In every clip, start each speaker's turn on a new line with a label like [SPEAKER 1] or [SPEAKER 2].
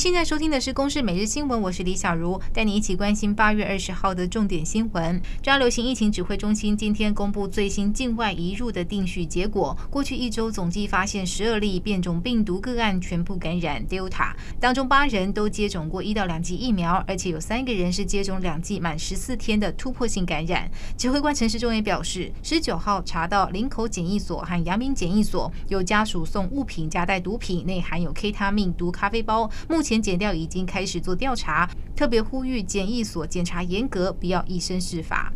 [SPEAKER 1] 现在收听的是《公视每日新闻》，我是李小茹，带你一起关心八月二十号的重点新闻。中央流行疫情指挥中心今天公布最新境外移入的定序结果，过去一周总计发现十二例变种病毒个案，全部感染 Delta，当中八人都接种过一到两剂疫苗，而且有三个人是接种两剂满十四天的突破性感染。指挥官陈时中也表示，十九号查到林口检疫所和阳明检疫所有家属送物品夹带毒品，内含有 K 他命毒咖啡包。目前检调已经开始做调查，特别呼吁检疫所检查严格，不要以身试法。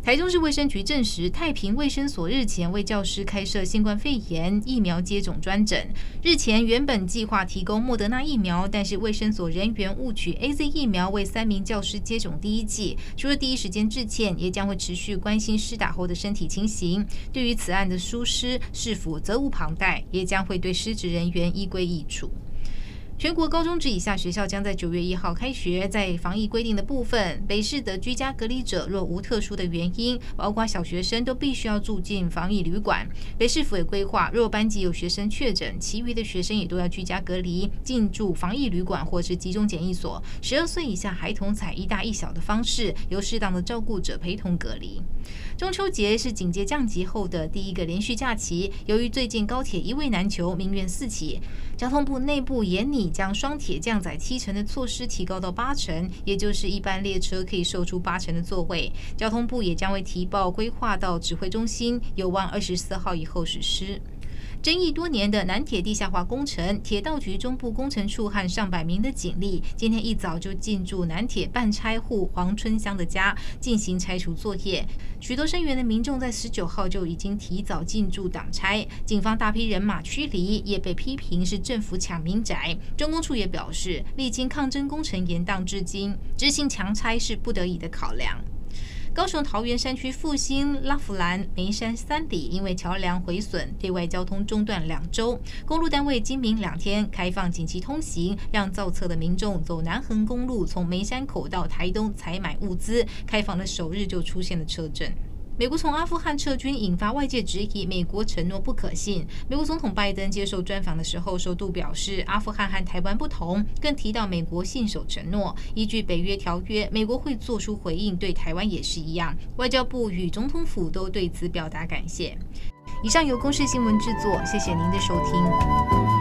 [SPEAKER 1] 台中市卫生局证实，太平卫生所日前为教师开设新冠肺炎疫苗接种专诊。日前原本计划提供莫德纳疫苗，但是卫生所人员误取 AZ 疫苗为三名教师接种第一剂，除了第一时间致歉，也将会持续关心施打后的身体情形。对于此案的疏失，是否责无旁贷，也将会对失职人员依规议处。全国高中职以下学校将在九月一号开学。在防疫规定的部分，北市的居家隔离者若无特殊的原因，包括小学生都必须要住进防疫旅馆。北市府也规划，若班级有学生确诊，其余的学生也都要居家隔离，进驻防疫旅馆或是集中检疫所。十二岁以下孩童采一大一小的方式，由适当的照顾者陪同隔离。中秋节是警戒降级后的第一个连续假期，由于最近高铁一位难求，民怨四起，交通部内部严拟。将双铁降载七成的措施提高到八成，也就是一般列车可以售出八成的座位。交通部也将会提报规划到指挥中心，有望二十四号以后实施。争议多年的南铁地下化工程，铁道局中部工程处和上百名的警力，今天一早就进驻南铁半拆户黄春香的家进行拆除作业。许多声援的民众在十九号就已经提早进驻挡拆，警方大批人马驱离，也被批评是政府抢民宅。中工处也表示，历经抗争工程延宕至今，执行强拆是不得已的考量。高雄桃园山区复兴、拉弗兰、梅山三里，因为桥梁毁损，对外交通中断两周。公路单位今明两天开放紧急通行，让造册的民众走南横公路，从梅山口到台东采买物资。开放的首日就出现了车震。美国从阿富汗撤军，引发外界质疑，美国承诺不可信。美国总统拜登接受专访的时候，首度表示阿富汗和台湾不同，更提到美国信守承诺，依据北约条约，美国会做出回应，对台湾也是一样。外交部与总统府都对此表达感谢。以上由公视新闻制作，谢谢您的收听。